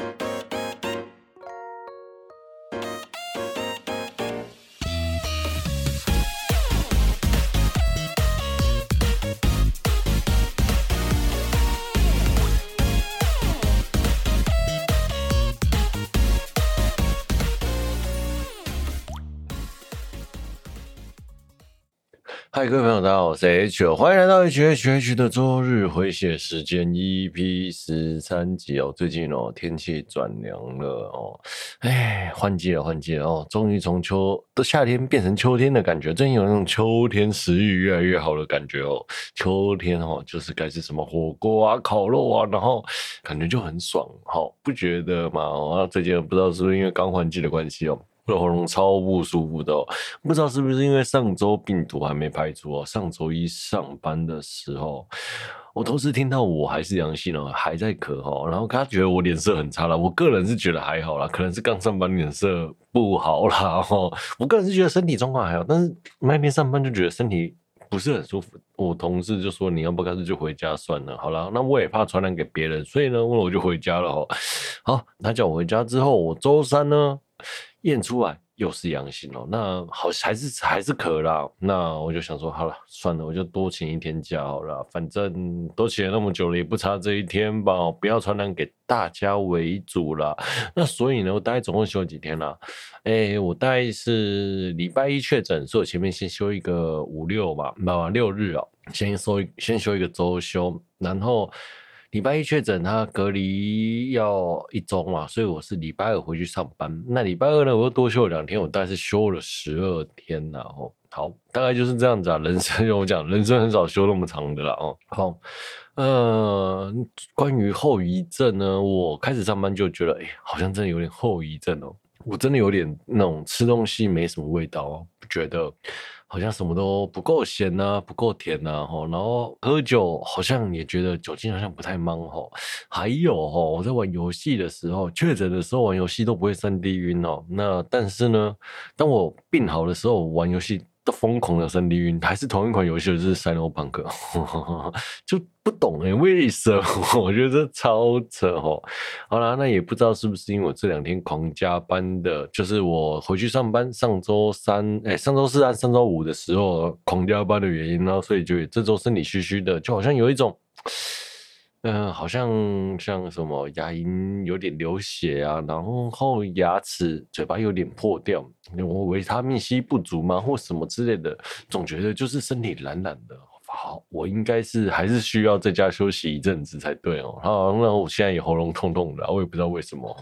ん?嗨，各位朋友，大家好，我是 H，欢迎来到 H H H 的周日回血时间 EP 十三集哦。最近哦，天气转凉了哦，哎，换季了，换季了哦，终于从秋的夏天变成秋天的感觉，真有那种秋天食欲越来越好的感觉哦。秋天哦，就是该吃什么火锅啊、烤肉啊，然后感觉就很爽，好，不觉得吗？哦，最近不知道是不是因为刚换季的关系哦。喉咙超不舒服的，不知道是不是因为上周病毒还没排出哦。上周一上班的时候，我同事听到我还是阳性哦，还在咳哦，然后他觉得我脸色很差了。我个人是觉得还好啦，可能是刚上班脸色不好啦哦。我个人是觉得身体状况还好，但是那天上班就觉得身体不是很舒服。我同事就说：“你要不干脆就回家算了。”好了，那我也怕传染给别人，所以呢，我就回家了哦。好，他叫我回家之后，我周三呢。验出来又是阳性哦，那好还是还是咳啦，那我就想说好了，算了，我就多请一天假好了，反正都请了那么久了，也不差这一天吧，不要传染给大家为主啦。那所以呢，我大概总共休几天啦？哎、我大概是礼拜一确诊，所以我前面先休一个五六吧，嘛六日哦，先休先休一个周休，然后。礼拜一确诊，他隔离要一周嘛，所以我是礼拜二回去上班。那礼拜二呢，我又多休了两天，我大概是休了十二天，然后好，大概就是这样子啊。人生我讲，人生很少休那么长的啦。哦，好，呃，关于后遗症呢，我开始上班就觉得，哎、好像真的有点后遗症哦。我真的有点那种吃东西没什么味道哦，觉得。好像什么都不够咸呐，不够甜呐，吼，然后喝酒好像也觉得酒精好像不太忙吼，还有吼，我在玩游戏的时候，确诊的时候玩游戏都不会三 D 晕哦，那但是呢，当我病好的时候玩游戏。疯狂的三 D 晕，还是同一款游戏，就是《赛诺朋克》，就不懂哎、欸，为什么？我觉得这超扯哦。好啦，那也不知道是不是因为我这两天狂加班的，就是我回去上班上周三，哎、上周四和上周五的时候狂加班的原因，然后所以就这周身体虚虚的，就好像有一种。嗯、好像像什么牙龈有点流血啊，然后牙齿、嘴巴有点破掉，我维他命 C 不足吗，或什么之类的，总觉得就是身体懒懒的。好，我应该是还是需要在家休息一阵子才对哦。好，那我现在也喉咙痛痛的，我也不知道为什么。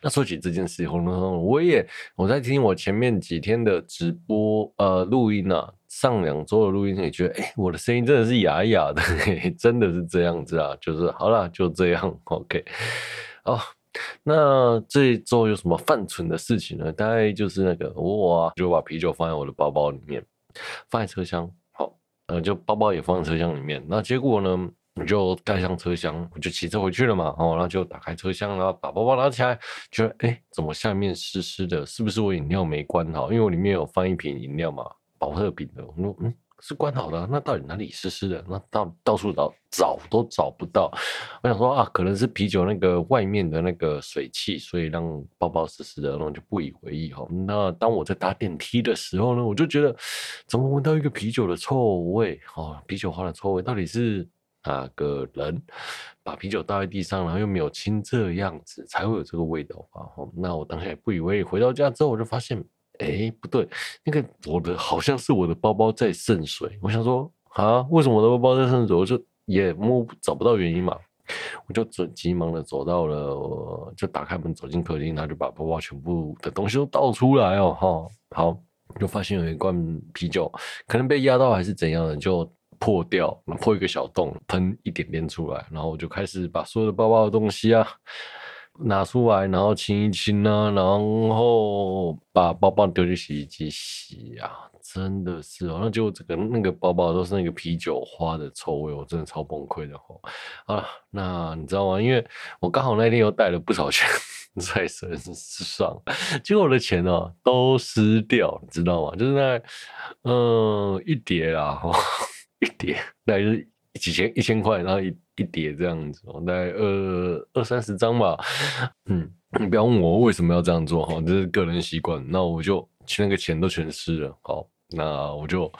那说起这件事，喉咙痛，我也我在听我前面几天的直播呃录音啊。上两周的录音也觉得，哎、我的声音真的是哑哑的嘿 嘿，真的是这样子啊，就是好了，就这样，OK。哦，那这一周有什么犯蠢的事情呢？大概就是那个，我、啊、就把啤酒放在我的包包里面，放在车厢，好，呃，就包包也放在车厢里面。那结果呢，我就盖上车厢，我就骑车回去了嘛，哦，然后就打开车厢，然后把包包拿起来，觉得，哎、怎么下面湿湿的？是不是我饮料没关好？因为我里面有放一瓶饮料嘛。保特瓶的，我说嗯，是关好的，那到底哪里湿湿的？那到到处找找都找不到。我想说啊，可能是啤酒那个外面的那个水汽，所以让包包湿湿的，然后就不以为意哈。那当我在搭电梯的时候呢，我就觉得怎么闻到一个啤酒的臭味？哦，啤酒花的臭味，到底是哪个人把啤酒倒在地上，然后又没有清这样子，才会有这个味道吧？哦，那我当下也不以为意。回到家之后，我就发现。哎、不对，那个我的好像是我的包包在渗水。我想说啊，为什么我的包包在渗水？我就也摸找不到原因嘛。我就急急忙的走到了，就打开门走进客厅，然后就把包包全部的东西都倒出来哦，哈，好，就发现有一罐啤酒可能被压到还是怎样的，就破掉，破一个小洞，喷一点点出来，然后我就开始把所有的包包的东西啊。拿出来，然后清一清啊，然后把包包丢进洗衣机洗啊，真的是哦，那就这个那个包包都是那个啤酒花的臭味，我真的超崩溃的哦。啊，那你知道吗？因为我刚好那天又带了不少钱在身上，结果我的钱哦都湿掉，你知道吗？就是那嗯一叠啊，一叠，那就是。几千一千块，然后一一叠这样子，大概二二三十张吧。嗯，你不要问我为什么要这样做哈，这是个人习惯。那我就去那个钱都全湿了，好，那我就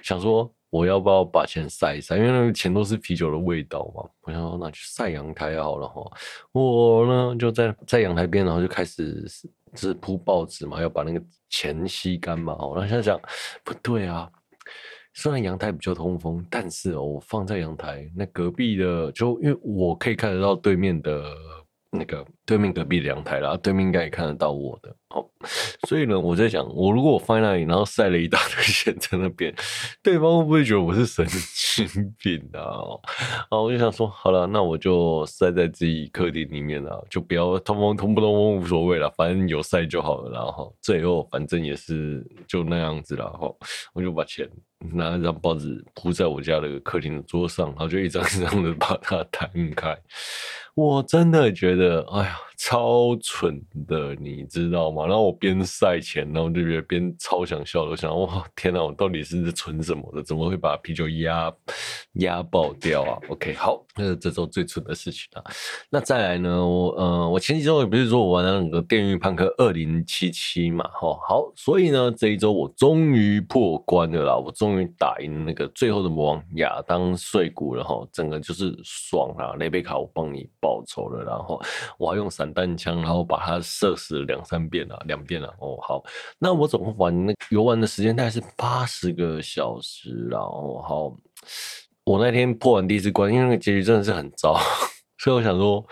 想说。我要不要把钱晒一晒？因为那个钱都是啤酒的味道嘛。我想说，那去晒阳台好了哈。我呢就在在阳台边，然后就开始是铺报纸嘛，要把那个钱吸干嘛。然后想想不对啊，虽然阳台比较通风，但是，我放在阳台那隔壁的，就因为我可以看得到对面的。那个对面隔壁的阳台啦，对面应该也看得到我的哦，所以呢，我在想，我如果我放在那里，然后晒了一大堆钱在那边，对方会不会觉得我是神经病啊？啊，我就想说，好了，那我就晒在自己客厅里面了，就不要通风通不通风无所谓了，反正有晒就好了。然后最后反正也是就那样子了，哈，我就把钱拿一张报纸铺在我家的客厅的桌上，然后就一张一张的把它摊开。我真的觉得，哎呀。Wow. 超蠢的，你知道吗？然后我边晒钱，然后就觉得边超想笑的，我想哇，天哪，我到底是蠢什么的？怎么会把啤酒压压爆掉啊？OK，好，那是这周最蠢的事情啊。那再来呢？我呃，我前几周也不是说我玩了那个《电驭叛客二零七七》嘛，哈，好，所以呢，这一周我终于破关了啦，我终于打赢那个最后的魔王亚当碎骨了哈，整个就是爽啊！雷贝卡我帮你报仇了，然后我还用三。弹枪，然后把它射死了两三遍了，两遍了。哦，好，那我总共玩那游玩的时间大概是八十个小时，然后好，我那天破完第一次关，因为那个结局真的是很糟，所以我想说，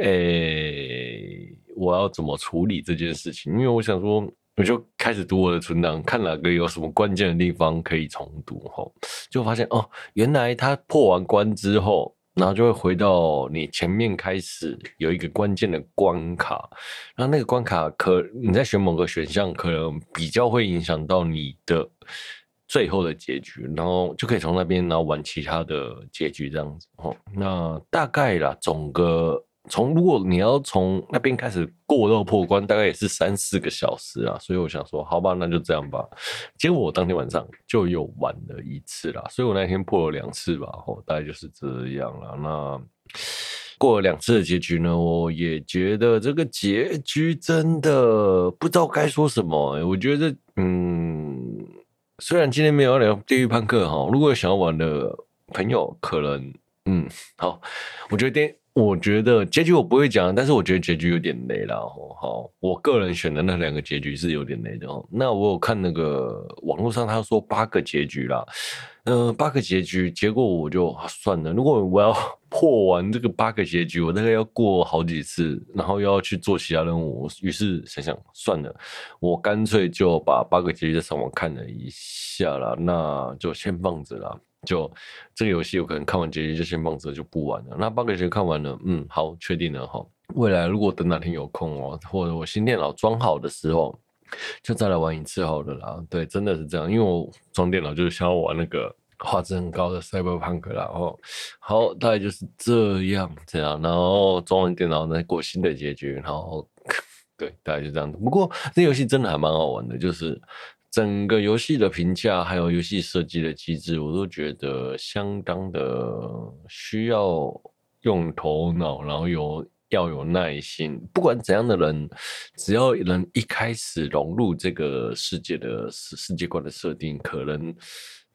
诶、我要怎么处理这件事情？因为我想说，我就开始读我的存档，看哪个有什么关键的地方可以重读，哈，就发现哦，原来他破完关之后。然后就会回到你前面开始有一个关键的关卡，然后那个关卡可你在选某个选项，可能比较会影响到你的最后的结局，然后就可以从那边然后玩其他的结局这样子哦。那大概啦，总个。从如果你要从那边开始过到破关，大概也是三四个小时啊，所以我想说，好吧，那就这样吧。结果我当天晚上就又玩了一次啦，所以我那天破了两次吧，哦，大概就是这样了。那过了两次的结局呢，我也觉得这个结局真的不知道该说什么。我觉得，嗯，虽然今天没有聊《地狱判客》哈，如果有想要玩的朋友，可能，嗯，好，我觉得电。我觉得结局我不会讲，但是我觉得结局有点雷了。好，我个人选的那两个结局是有点雷的哦。那我有看那个网络上他说八个结局啦，嗯，八个结局，结果我就算了。如果我要破完这个八个结局，我大概要过好几次，然后又要去做其他任务，于是想想算了，我干脆就把八个结局在上网看了一下啦，那就先放着了。就这个游戏，我可能看完结局就先放着，就不玩了。那八个结局看完了，嗯，好，确定了哈。未来如果等哪天有空哦，或者我新电脑装好的时候，就再来玩一次好了啦。对，真的是这样，因为我装电脑就是想要玩那个画质很高的 Cyberpunk 啦。哦，好，大概就是这样这样。然后装完电脑再过新的结局，然后 对，大概就这样子。不过这游戏真的还蛮好玩的，就是。整个游戏的评价，还有游戏设计的机制，我都觉得相当的需要用头脑，然后有要有耐心。不管怎样的人，只要能一开始融入这个世界的世世界观的设定，可能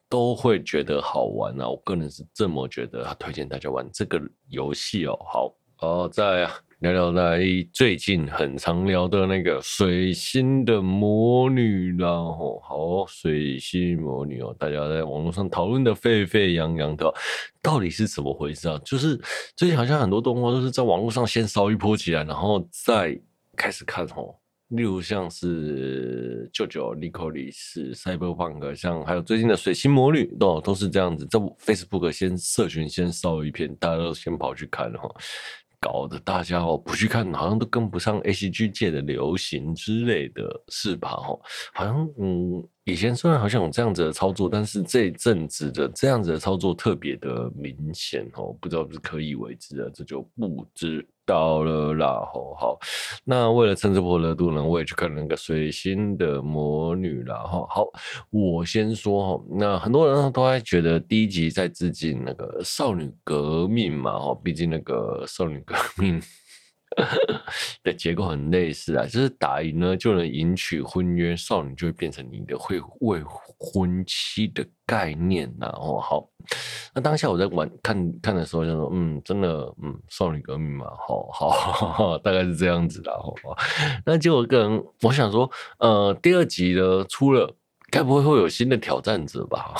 都会觉得好玩啊！我个人是这么觉得，推荐大家玩这个游戏哦。好，好，在。聊聊来最近很常聊的那个水星的魔女，然后好水星魔女哦，大家在网络上讨论的沸沸扬扬的，到底是怎么回事啊？就是最近好像很多动画都是在网络上先烧一波起来，然后再开始看哦。例如像是舅舅莉可莉丝、Cyberpunk，像还有最近的水星魔女，都都是这样子，在 Facebook 先社群先烧一片，大家都先跑去看哈。搞得大家哦不去看，好像都跟不上 ACG 界的流行之类的，是吧？哦，好像嗯，以前虽然好像有这样子的操作，但是这一阵子的这样子的操作特别的明显哦，不知道是不是刻意为之的，这就不知道了啦。吼，好，那为了蹭这波热度呢，我也去看那个水星的魔女啦。哈，好，我先说哈，那很多人都还觉得第一集在致敬那个少女革命嘛，哈，毕竟那个少女革命。的结构很类似啊，就是打赢呢就能迎娶婚约，少女就会变成你的会未婚妻的概念呐。哦，好，那当下我在玩看看的时候就说，嗯，真的，嗯，少女革命嘛，好好，好，好，大概是这样子的。好，那结果个人我想说，呃，第二集呢出了，该不会会有新的挑战者吧？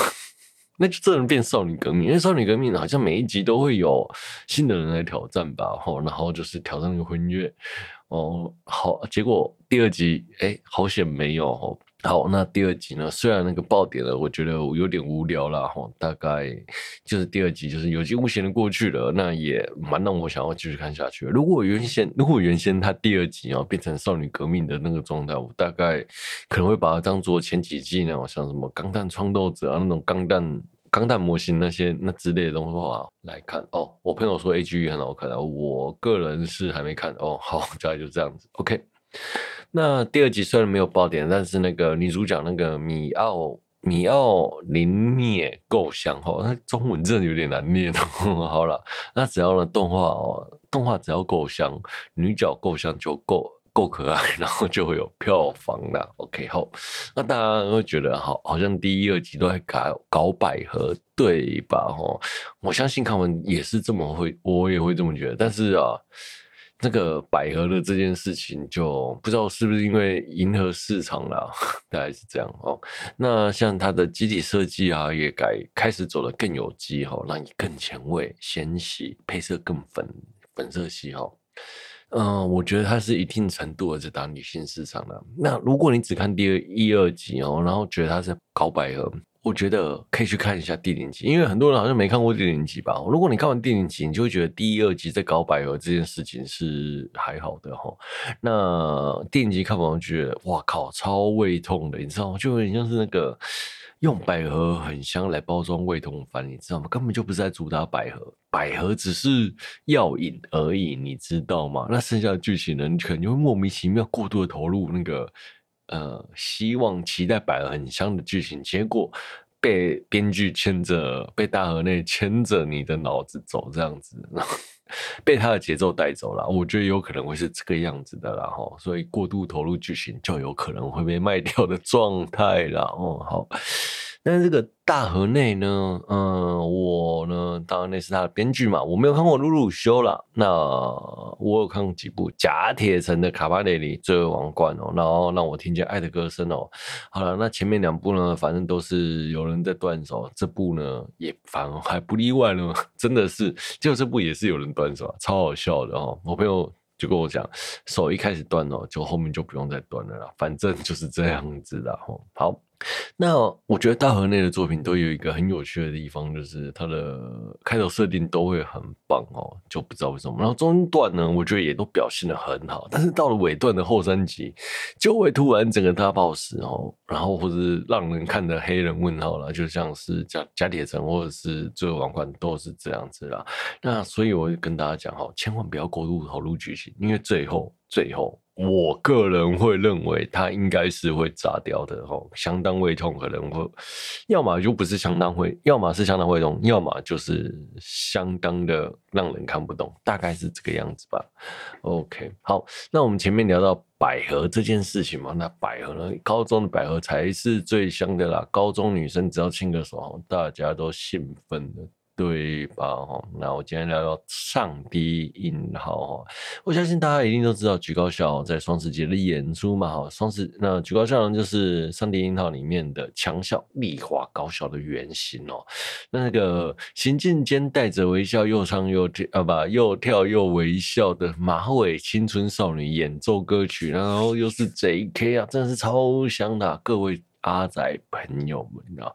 那就真的变少女革命，因为少女革命好像每一集都会有新的人来挑战吧，吼，然后就是挑战那个婚约，哦，好，结果第二集，哎、好险没有，好，那第二集呢，虽然那个爆点了，我觉得我有点无聊啦，吼，大概就是第二集就是有惊无险的过去了，那也蛮让我想要继续看下去。如果原先，如果原先它第二集啊变成少女革命的那个状态，我大概可能会把它当做前几季那种像什么钢弹创斗者啊那种钢弹。钢弹模型那些那之类的东西的话来看哦，我朋友说 A G E 很好看的，我个人是还没看哦。好，大概就这样子。OK，那第二集虽然没有爆点，但是那个女主角那个米奥米奥林灭够香哦，那中文真的有点难念哦。好了，那只要呢动画哦，动画只要够香，女角够香就够。够可爱，然后就会有票房啦。OK，好，那大家会觉得好，好像第一、二集都在搞搞百合，对吧？哈，我相信他们也是这么会，我也会这么觉得。但是啊，那个百合的这件事情，就不知道是不是因为迎合市场了，大概是这样哦。那像它的机体设计啊，也改开始走得更有机哈，让你更前卫、纤细，配色更粉粉色系哈。嗯，我觉得它是一定程度的在打女性市场的。那如果你只看第二一二集哦，然后觉得它是搞百合，我觉得可以去看一下第零集，因为很多人好像没看过第零集吧。如果你看完第零集，你就会觉得第一二集在搞百合这件事情是还好的哈。那第零集看完，我觉得哇靠，超胃痛的，你知道吗？就有点像是那个。用百合很香来包装胃痛饭，你知道吗？根本就不是在主打百合，百合只是药引而已，你知道吗？那剩下的剧情呢，你可能就会莫名其妙过度的投入那个呃，希望期待摆了很香的剧情，结果被编剧牵着，被大河内牵着你的脑子走，这样子，被他的节奏带走了。我觉得有可能会是这个样子的啦，哈，所以过度投入剧情就有可能会被卖掉的状态了。哦，好。但是这个大河内呢，嗯，我呢，当然那是他的编剧嘛，我没有看过鲁鲁修啦。那我有看过几部假铁城的卡巴雷里罪恶王冠哦，然后让我听见爱的歌声哦。好了，那前面两部呢，反正都是有人在断手，这部呢也反而还不例外呢，真的是，就这部也是有人断手，超好笑的哦。我朋友就跟我讲，手一开始断了，就后面就不用再断了啦，反正就是这样子的哦。好。那我觉得大河内的作品都有一个很有趣的地方，就是它的开头设定都会很棒哦，就不知道为什么。然后中段呢，我觉得也都表现得很好，但是到了尾段的后三集，就会突然整个大爆死哦，然后或者是让人看的黑人问号了，就像是加加铁城或者是最后王冠都是这样子啦。那所以我跟大家讲哈，千万不要过度投入剧情，因为最后最后。我个人会认为它应该是会炸掉的哦，相当胃痛，可能会，要么就不是相当会，要么是相当胃痛，要么就是相当的让人看不懂，大概是这个样子吧。OK，好，那我们前面聊到百合这件事情嘛，那百合呢，高中的百合才是最香的啦，高中女生只要亲个手，大家都兴奋的。对吧？哈，那我今天聊聊上低音号哈，我相信大家一定都知道橘高校在双十节的演出嘛，哈，双十那橘高校就是上低音号里面的强校丽华高校的原型哦，那个行进间带着微笑又唱又跳啊，不，又跳又微笑的马尾青春少女演奏歌曲，然后又是 JK 啊，真的是超香的，各位阿仔朋友们啊。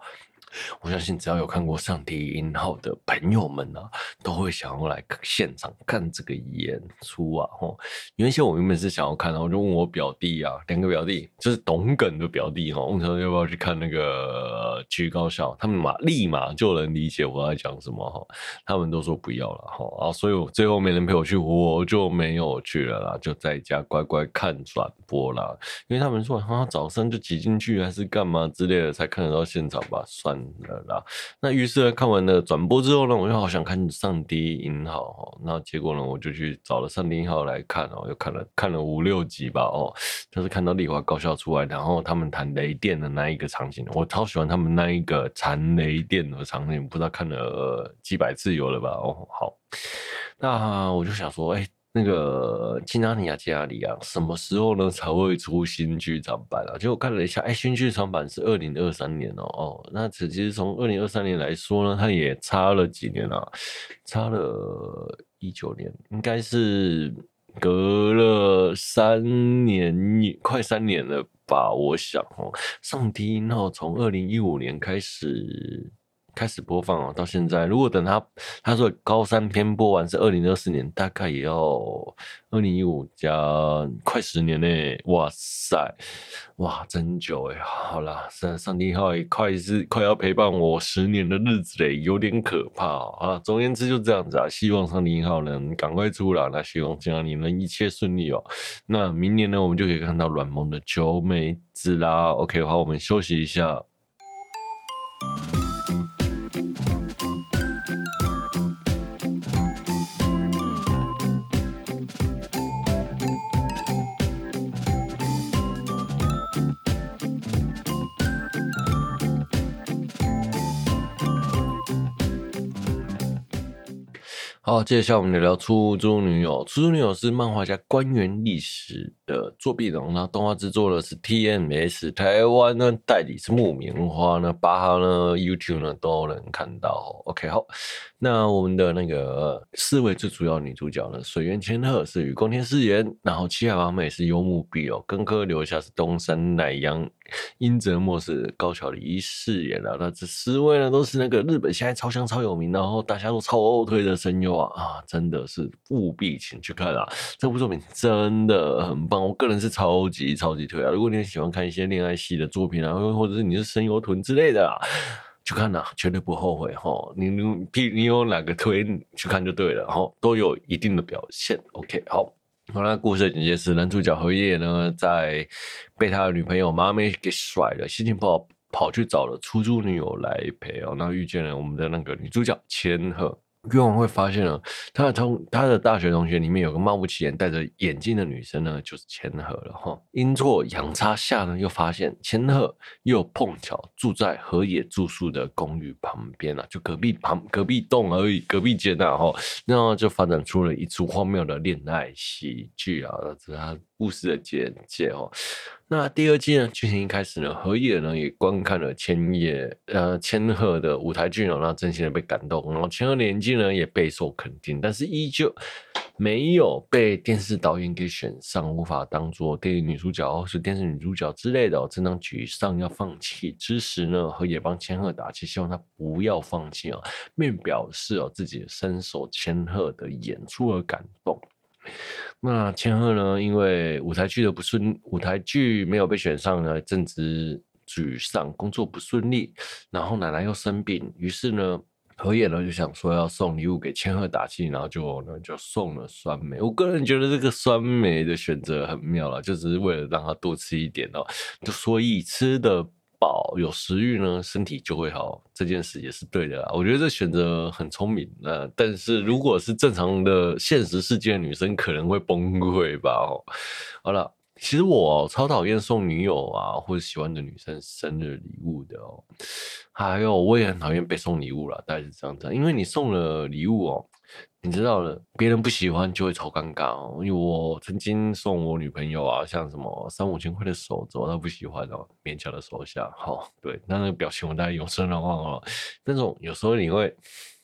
我相信只要有看过《上帝音号》的朋友们啊，都会想要来现场看这个演出啊！吼，原先我原本是想要看，然后我就问我表弟啊，两个表弟就是懂梗的表弟哈，问他要不要去看那个《剧高校》，他们马立马就能理解我在讲什么哈，他们都说不要了哈啊，所以我最后没人陪我去，我就没有去了啦，就在家乖乖看转播啦，因为他们说啊，早上就挤进去还是干嘛之类的，才看得到现场吧，算。了啦，那于是呢，看完了转播之后呢，我就好想看上帝银号哦。那结果呢，我就去找了上帝银号来看哦，又看了看了五六集吧哦。就是看到丽华高校出来，然后他们弹雷电的那一个场景，我超喜欢他们那一个谈雷电的场景，不知道看了几百次有了吧哦。好，那我就想说，哎。那个金阿尼亚加里啊，什么时候呢才会出新剧场版啊？结果我看了一下，哎，新剧场版是二零二三年哦哦，那其实从二零二三年来说呢，它也差了几年啊，差了一九年，应该是隔了三年，快三年了吧？我想哦，上帝音号从二零一五年开始。开始播放哦，到现在，如果等他他说高三篇播完是二零二四年，大概也要二零一五加快十年呢。哇塞，哇，真久哎！好啦，上上帝号也快是快要陪伴我十年的日子嘞，有点可怕啊。总而言之就这样子啊，希望上帝号能赶快出来，那希望这样你们一切顺利哦。那明年呢，我们就可以看到软萌的九美子啦。OK，好，我们休息一下。好，接下来我们聊聊《出租女友》。《出租女友》是漫画家官员历史的作品，然后动画制作的是 TMS，台湾呢代理是木棉花呢，八号呢 YouTube 呢都能看到。OK，好。那我们的那个四位最主要女主角呢，水原千鹤是雨宫天饰演，然后七海麻美是幽木碧哦，根科留下是东山奈央，樱泽莫是高桥李依饰演了。那这四位呢，都是那个日本现在超香超有名，然后大家都超推的声优啊啊，真的是务必请去看啊！这部作品真的很棒，我个人是超级超级推啊！如果你很喜欢看一些恋爱系的作品啊，或者是你是声优臀之类的啊。去看呐，绝对不后悔哈！你你你有哪个推去看就对了哈，都有一定的表现。OK，好，好了，故事的简介是男主角荷叶呢，在被他的女朋友妈咪给甩了，心情不好，跑去找了出租女友来陪哦，那遇见了我们的那个女主角千鹤。冤枉会发现了，他的同他的大学同学里面有个貌不起眼、戴着眼镜的女生呢，就是千鹤了哈。阴错阳差下呢，又发现千鹤又碰巧住在河野住宿的公寓旁边啊，就隔壁旁隔壁栋而已，隔壁间呐哈。那就发展出了一出荒谬的恋爱喜剧啊，这他故事的简介哦。那第二季呢？剧情一开始呢，河野呢也观看了千叶呃千鹤的舞台剧呢，让真心的被感动。然后千鹤的演技呢也备受肯定，但是依旧没有被电视导演给选上，无法当做电影女主角或是电视女主角之类的。哦正当沮丧要放弃之时呢，河野帮千鹤打气，希望她不要放弃哦，并表示哦自己深受千鹤的演出而感动。那千鹤呢？因为舞台剧的不顺，舞台剧没有被选上呢，正值沮丧，工作不顺利，然后奶奶又生病，于是呢，何野呢就想说要送礼物给千鹤打气，然后就呢就送了酸梅。我个人觉得这个酸梅的选择很妙了，就只是为了让他多吃一点哦，就所以吃的。饱有食欲呢，身体就会好。这件事也是对的。我觉得这选择很聪明。那但是如果是正常的现实世界女生，可能会崩溃吧。哦，好了，其实我超讨厌送女友啊或者喜欢的女生生日礼物的哦。还有，我也很讨厌被送礼物啦，大概是这样子。因为你送了礼物哦。你知道了，别人不喜欢就会超尴尬哦。因为我曾经送我女朋友啊，像什么三五千块的手镯，她不喜欢哦，勉强的收下。好，对，那那个表情我大概永生难忘哦。那种有时候你会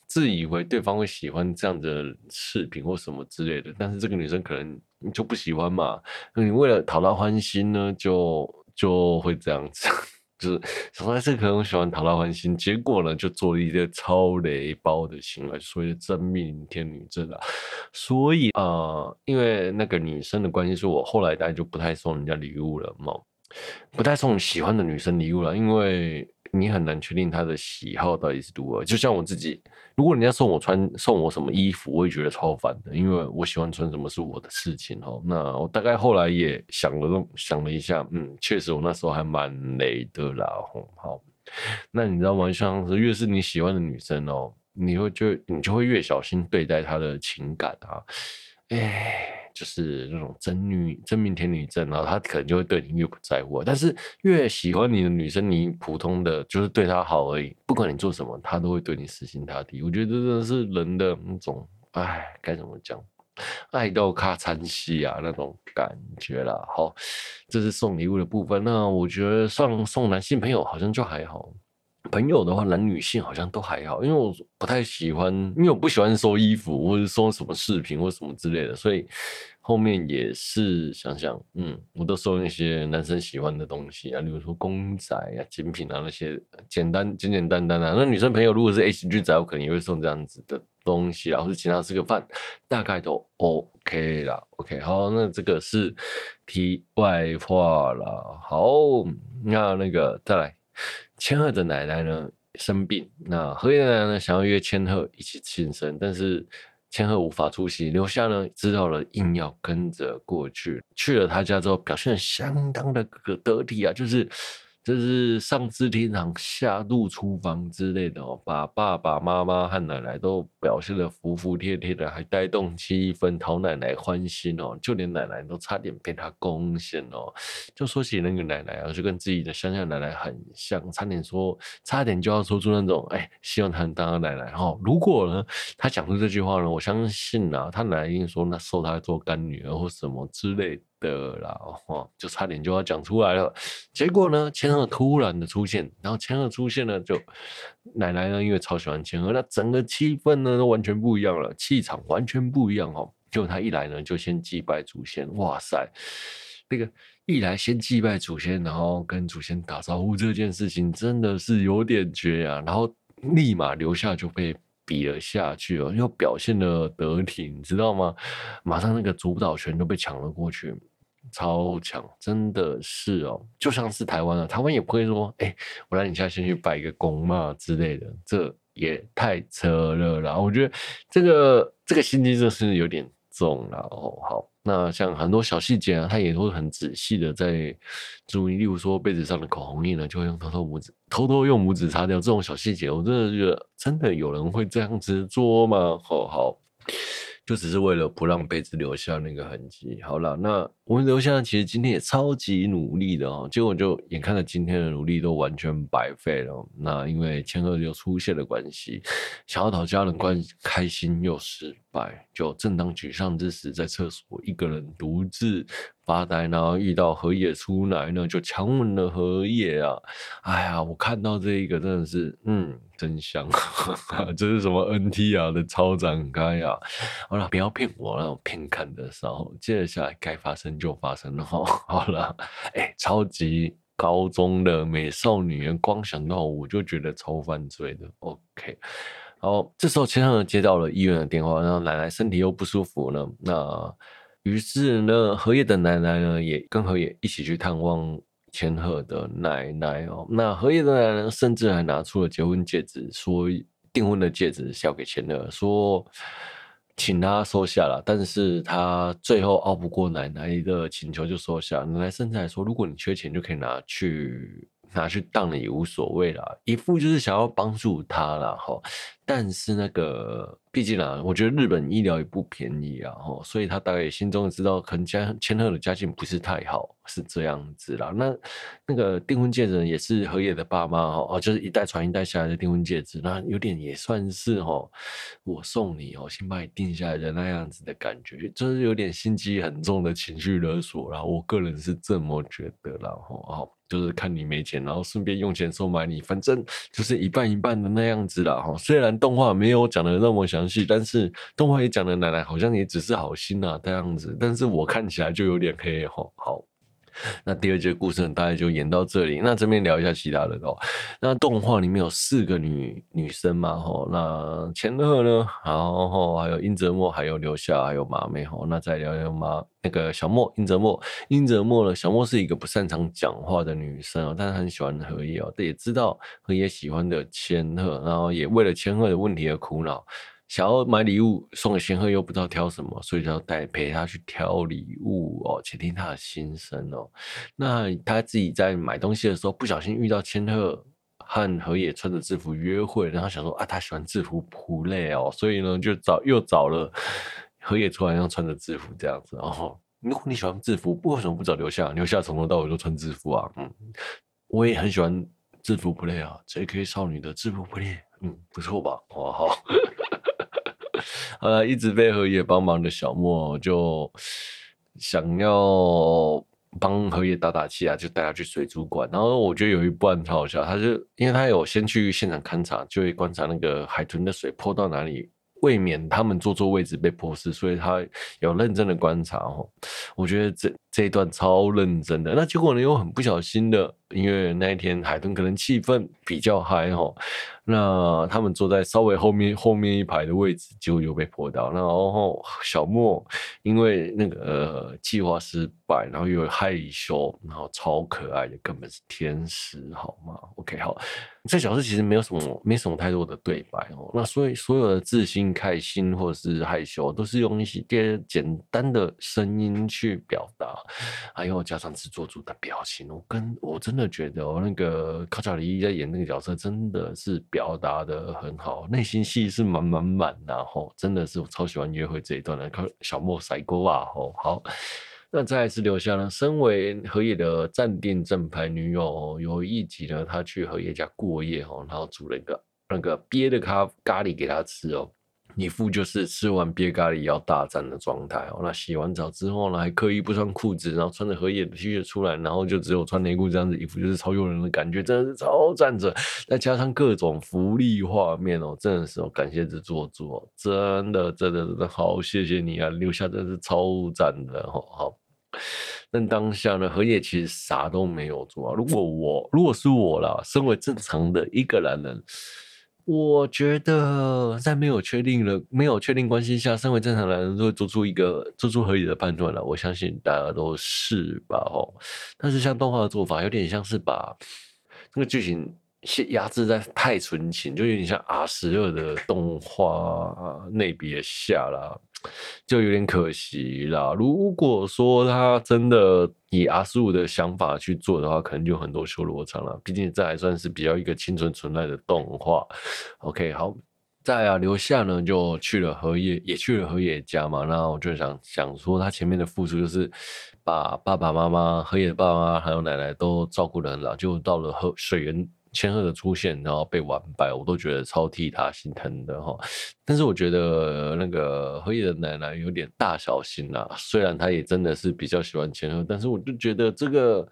自以为对方会喜欢这样的饰品或什么之类的，但是这个女生可能你就不喜欢嘛。你为了讨她欢心呢，就就会这样子。就是想说这可能喜欢讨他欢心，结果呢就做了一个超雷包的行为，所谓的真命天女症啊。所以啊、因为那个女生的关系，所以我后来大概就不太送人家礼物了嘛，不太送喜欢的女生礼物了，因为。你很难确定他的喜好到底是如何。就像我自己，如果人家送我穿送我什么衣服，我也觉得超烦的，因为我喜欢穿什么是我的事情哦。那我大概后来也想了想了一下，嗯，确实我那时候还蛮累的啦。好，那你知道吗？像是越是你喜欢的女生哦，你会就你就会越小心对待她的情感啊，哎。就是那种真女真命天女症，然后他可能就会对你越不在乎。但是越喜欢你的女生，你普通的就是对她好而已，不管你做什么，她都会对你死心塌地。我觉得真的是人的那种，哎，该怎么讲，爱到卡惨兮啊那种感觉啦。好，这是送礼物的部分。那我觉得送送男性朋友好像就还好。朋友的话，男女性好像都还好，因为我不太喜欢，因为我不喜欢收衣服或者收什么饰品或什么之类的，所以后面也是想想，嗯，我都收那些男生喜欢的东西啊，例如说公仔啊、精品啊那些简单简简单单的、啊。那女生朋友如果是 H G 仔，我可能也会送这样子的东西啊，或是请他吃个饭，大概都 OK 啦。OK，好，那这个是题外话了。好，那那个再来。千鹤的奶奶呢生病，那何叶奶奶呢想要约千鹤一起庆生，但是千鹤无法出席，留下呢知道了硬要跟着过去。去了他家之后，表现相当的得体啊，就是。就是上知天堂，下入厨房之类的哦，把爸爸妈妈和奶奶都表现得服服帖帖的，还带动气氛，讨奶奶欢心哦。就连奶奶都差点被他攻陷哦。就说起那个奶奶啊，就跟自己的乡下奶奶很像，差点说，差点就要说出那种，哎，希望他能当个奶奶哦。如果呢，他讲出这句话呢，我相信啊，他奶奶一定说，那收他做干女儿或什么之类。的啦，哦，就差点就要讲出来了，结果呢，千鹤突然的出现，然后千鹤出现了，就奶奶呢，因为超喜欢千鹤，那整个气氛呢都完全不一样了，气场完全不一样哦。结果他一来呢，就先祭拜祖先，哇塞，那个一来先祭拜祖先，然后跟祖先打招呼这件事情真的是有点绝啊，然后立马留下就被。比了下去哦，又表现的得体，你知道吗？马上那个主导权都被抢了过去，超强，真的是哦，就像是台湾啊，台湾也不会说，哎、我让你家先去拜个公嘛之类的，这也太扯了啦。我觉得这个这个心机真是有点重了哦，好。那像很多小细节啊，他也会很仔细的在注意，例如说被子上的口红印呢，就会用偷偷拇指偷偷用拇指擦掉这种小细节，我真的觉得真的有人会这样子做吗？好好。就只是为了不让被子留下那个痕迹。好了，那我们留下其实今天也超级努力的哦，结果就眼看着今天的努力都完全白费了。那因为千鹤又出现了关系，想要讨家人关开心又失败，就正当沮丧之时，在厕所一个人独自。发呆，然后遇到荷叶出来呢，就强吻了荷叶啊！哎呀，我看到这一个真的是，嗯，真香，这是什么 NT 啊的超展开啊！好了，不要骗我那种偏看的时候，接下来该发生就发生了哈。好了，哎、超级高中的美少女，光想到我就觉得超犯罪的。OK，好，这时候千鹤接到了医院的电话，然后奶奶身体又不舒服了，那。于是呢，荷叶的奶奶呢也跟荷叶一起去探望千鹤的奶奶哦。那荷叶的奶奶甚至还拿出了结婚戒指，说订婚的戒指是要给千鹤，说请他收下了。但是他最后拗不过奶奶的请求，就收下。奶奶甚至还说，如果你缺钱，就可以拿去拿去当了也无所谓啦，一副就是想要帮助他啦。哈。但是那个。毕竟啊，我觉得日本医疗也不便宜啊，吼，所以他大概心中也知道，可能千千鹤的家境不是太好，是这样子啦。那那个订婚戒指也是荷叶的爸妈哦，就是一代传一代下来的订婚戒指，那有点也算是哦，我送你哦，先把你定下来的那样子的感觉，就是有点心机很重的情绪勒索啦。我个人是这么觉得啦，吼，就是看你没钱，然后顺便用钱收买你，反正就是一半一半的那样子啦，哈。虽然动画没有讲的那么详细。但是动画也讲的奶奶好像也只是好心啊这样子，但是我看起来就有点黑吼。好，那第二集故事大概就演到这里。那这边聊一下其他的哦。那动画里面有四个女女生嘛，吼。那千鹤呢，然后还有樱泽墨，还有流夏，还有马妹，吼。那再聊聊马那个小莫，樱泽墨，樱泽墨呢，小莫是一个不擅长讲话的女生哦，但是很喜欢荷叶哦，也知道荷叶喜欢的千鹤，然后也为了千鹤的问题而苦恼。想要买礼物送给千鹤，又不知道挑什么，所以就要带陪他去挑礼物哦，倾听他的心声哦。那他自己在买东西的时候，不小心遇到千鹤和和也穿着制服约会，然后想说啊，他喜欢制服普类哦，所以呢就找又找了和也出来，要穿着制服这样子哦。如果你喜欢制服，不为什么不找流夏？流夏从头到尾都穿制服啊。嗯，我也很喜欢制服普类啊，JK 少女的制服普类，嗯，不错吧？哇，好。呃，一直被荷叶帮忙的小莫就想要帮荷叶打打气啊，就带他去水族馆。然后我觉得有一段超好笑，他就因为他有先去现场勘察，就会观察那个海豚的水泼到哪里，未免他们坐错位置被泼湿，所以他有认真的观察哦。我觉得这这一段超认真的。那结果呢，又很不小心的，因为那一天海豚可能气氛比较嗨哦。那他们坐在稍微后面后面一排的位置，结果又被泼到。然后小莫因为那个呃计划失败，然后又害羞，然后超可爱的，根本是天使，好吗？OK，好，这角色其实没有什么没什么太多的对白哦。那所以所有的自信、开心或者是害羞，都是用一些简单的声音去表达，还有加上制作组的表情。我跟我真的觉得哦，那个卡甲里在演那个角色，真的是。表达的很好，内心戏是满满满的吼，真的是我超喜欢约会这一段的。看小莫甩锅啊吼，好，那再来是留下呢，身为和也的暂定正牌女友，有一集呢，他去和也家过夜哦，然后煮了一个那个憋的咖咖喱给他吃哦。你副就是吃完鳖咖喱要大战的状态哦。那洗完澡之后呢，还刻意不穿裤子，然后穿着荷叶的 T 恤出来，然后就只有穿内裤这样子，一副就是超诱人的感觉，真的是超赞着。再加上各种福利画面哦，真的是哦，感谢制作组，真的真的真的好谢谢你啊，留下真是超赞的哦。好，但当下呢，荷叶其实啥都没有做啊。如果我如果是我啦，身为正常的一个男人。我觉得在没有确定了、没有确定关系下，身为正常男人都会做出一个做出合理的判断了。我相信大家都是吧，吼。但是像动画的做法，有点像是把那个剧情压制在太纯情，就有点像 R 十二的动画类别下了。就有点可惜啦。如果说他真的以阿修的想法去做的话，可能就很多修罗场了。毕竟这还算是比较一个清纯存在的动画。OK，好，再啊，留下呢就去了和也，也去了和也家嘛。那我就想想说，他前面的付出就是把爸爸妈妈、和也的爸爸妈还有奶奶都照顾得很好，就到了和水原。千鹤的出现，然后被完败，我都觉得超替他心疼的哈。但是我觉得那个和也的奶奶有点大小心啦，虽然他也真的是比较喜欢千鹤，但是我就觉得这个，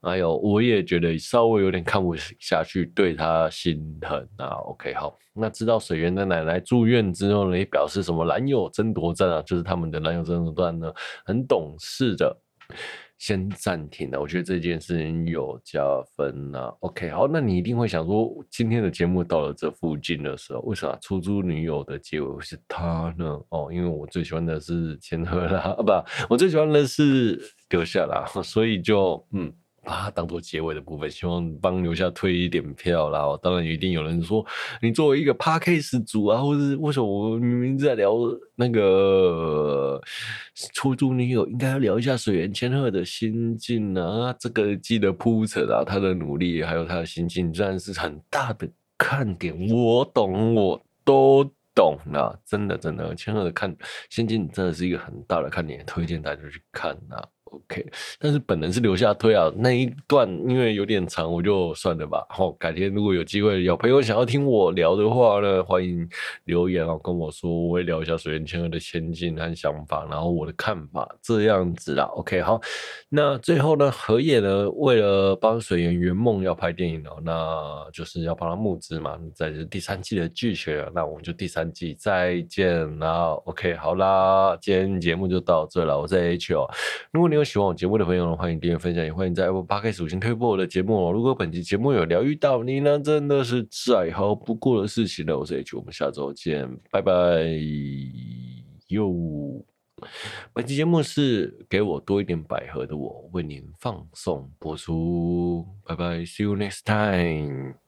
哎呦，我也觉得稍微有点看不下去，对他心疼啊。OK，好，那知道水源的奶奶住院之后呢，也表示什么男友争夺战啊，就是他们的男友争夺战呢，很懂事的。先暂停了，我觉得这件事情有加分呐。OK，好，那你一定会想说，今天的节目到了这附近的时候，为啥出租女友的结尾是他呢？哦，因为我最喜欢的是千鹤啦，不，我最喜欢的是留下啦，所以就嗯。把它当做结尾的部分，希望帮留下推一点票啦。当然，一定有人说，你作为一个 Podcast 主啊，或者是为什么我明明在聊那个出租女友，应该要聊一下水原千鹤的心境啊？这个记得铺陈啊，他的努力还有他的心境，自然是很大的看点。我懂，我都懂啊，真的真的，千鹤的看心境真的是一个很大的看点，推荐大家去看啊。OK，但是本人是留下推啊，那一段因为有点长，我就算了吧。好，改天如果有机会有朋友想要听我聊的话呢，欢迎留言啊，跟我说，我会聊一下水原千鹤的前进和想法，然后我的看法这样子啦。OK，好，那最后呢，荷叶呢，为了帮水原圆梦要拍电影哦，那就是要帮他募资嘛，在这第三季的剧情，那我们就第三季再见啦。OK，好啦，今天节目就到这了，我是 H 哦，如果你有喜欢我节目的朋友呢，欢迎订阅分享，也欢迎在 Apple Podcast 五星推播我的节目哦。如果本期节目有疗愈到你呢，真的是再好不过的事情了。我是 H，我们下周见，拜拜哟。本期节目是给我多一点百合的我为您放送播出，拜拜，See you next time。